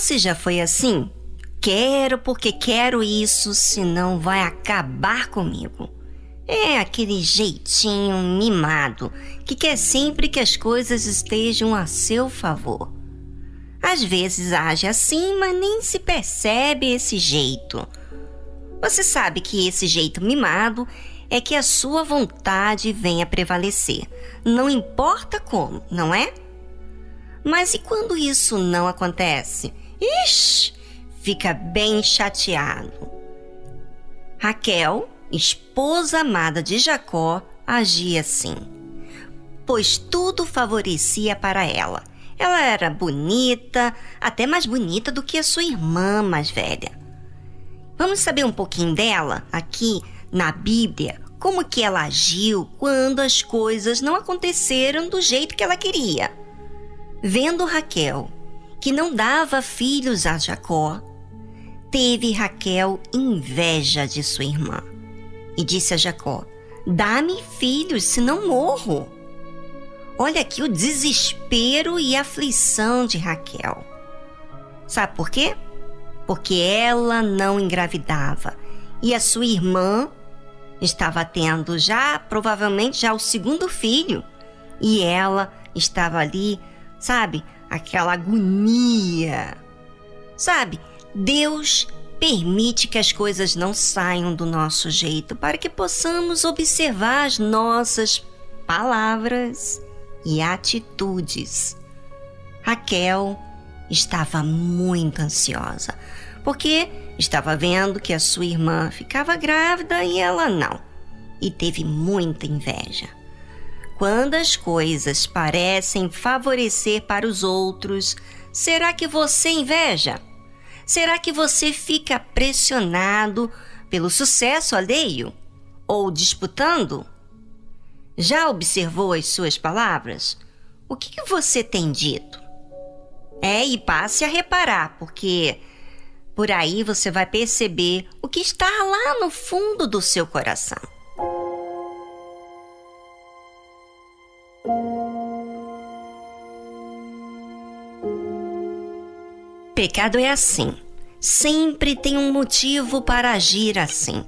Você já foi assim? Quero porque quero isso, senão vai acabar comigo. É aquele jeitinho mimado que quer sempre que as coisas estejam a seu favor. Às vezes age assim, mas nem se percebe esse jeito. Você sabe que esse jeito mimado é que a sua vontade venha prevalecer, não importa como, não é? Mas e quando isso não acontece? Ixi, fica bem chateado. Raquel, esposa amada de Jacó, agia assim, pois tudo favorecia para ela. Ela era bonita, até mais bonita do que a sua irmã mais velha. Vamos saber um pouquinho dela aqui na Bíblia, como que ela agiu quando as coisas não aconteceram do jeito que ela queria. Vendo Raquel que não dava filhos a Jacó, teve Raquel inveja de sua irmã e disse a Jacó: Dá-me filhos, senão morro. Olha aqui o desespero e aflição de Raquel. Sabe por quê? Porque ela não engravidava e a sua irmã estava tendo já, provavelmente, já o segundo filho e ela estava ali, sabe, aquela agonia. Sabe, Deus permite que as coisas não saiam do nosso jeito para que possamos observar as nossas palavras e atitudes. Raquel estava muito ansiosa, porque estava vendo que a sua irmã ficava grávida e ela não, e teve muita inveja. Quando as coisas parecem favorecer para os outros, será que você inveja? Será que você fica pressionado pelo sucesso alheio? Ou disputando? Já observou as suas palavras? O que, que você tem dito? É, e passe a reparar, porque por aí você vai perceber o que está lá no fundo do seu coração. Pecado é assim. Sempre tem um motivo para agir assim.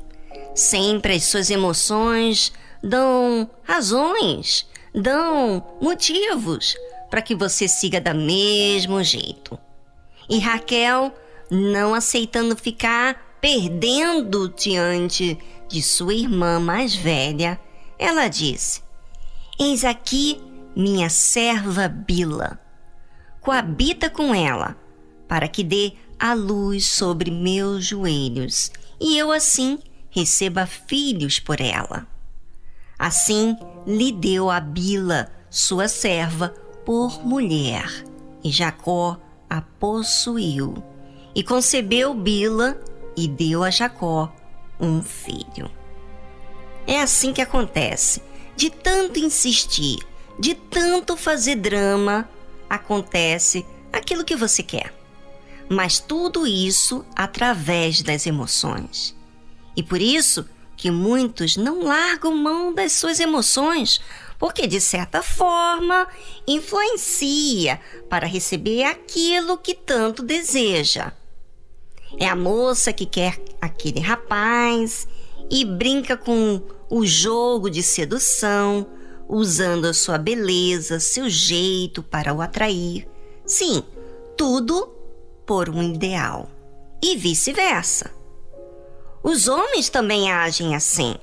Sempre as suas emoções dão razões, dão motivos para que você siga da mesmo jeito. E Raquel, não aceitando ficar perdendo diante de sua irmã mais velha, ela disse: Eis aqui minha serva Bila. Coabita com ela para que dê a luz sobre meus joelhos e eu assim receba filhos por ela. Assim lhe deu a Bila, sua serva, por mulher, e Jacó a possuiu, e concebeu Bila e deu a Jacó um filho. É assim que acontece. De tanto insistir, de tanto fazer drama, acontece aquilo que você quer mas tudo isso através das emoções. E por isso que muitos não largam mão das suas emoções, porque de certa forma influencia para receber aquilo que tanto deseja. É a moça que quer aquele rapaz e brinca com o jogo de sedução, usando a sua beleza, seu jeito para o atrair. Sim, tudo por um ideal, e vice-versa. Os homens também agem assim.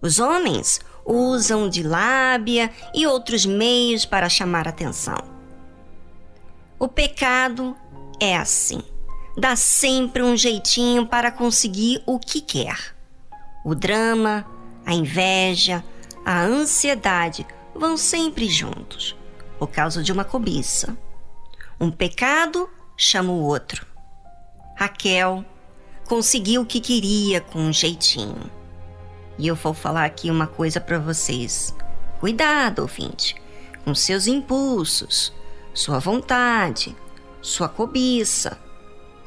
Os homens usam de lábia e outros meios para chamar atenção. O pecado é assim. Dá sempre um jeitinho para conseguir o que quer. O drama, a inveja, a ansiedade vão sempre juntos, por causa de uma cobiça. Um pecado chama o outro. Raquel conseguiu o que queria com um jeitinho. E eu vou falar aqui uma coisa para vocês. Cuidado, ouvinte, com seus impulsos, sua vontade, sua cobiça,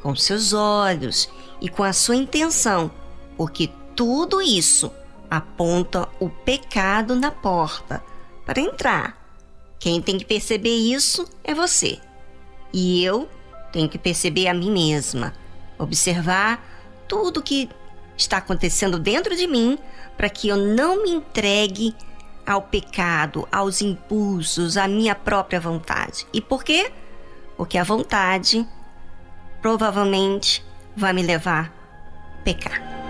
com seus olhos e com a sua intenção, porque tudo isso aponta o pecado na porta para entrar. Quem tem que perceber isso é você. E eu tenho que perceber a mim mesma, observar tudo que está acontecendo dentro de mim para que eu não me entregue ao pecado, aos impulsos, à minha própria vontade. E por quê? Porque a vontade provavelmente vai me levar a pecar.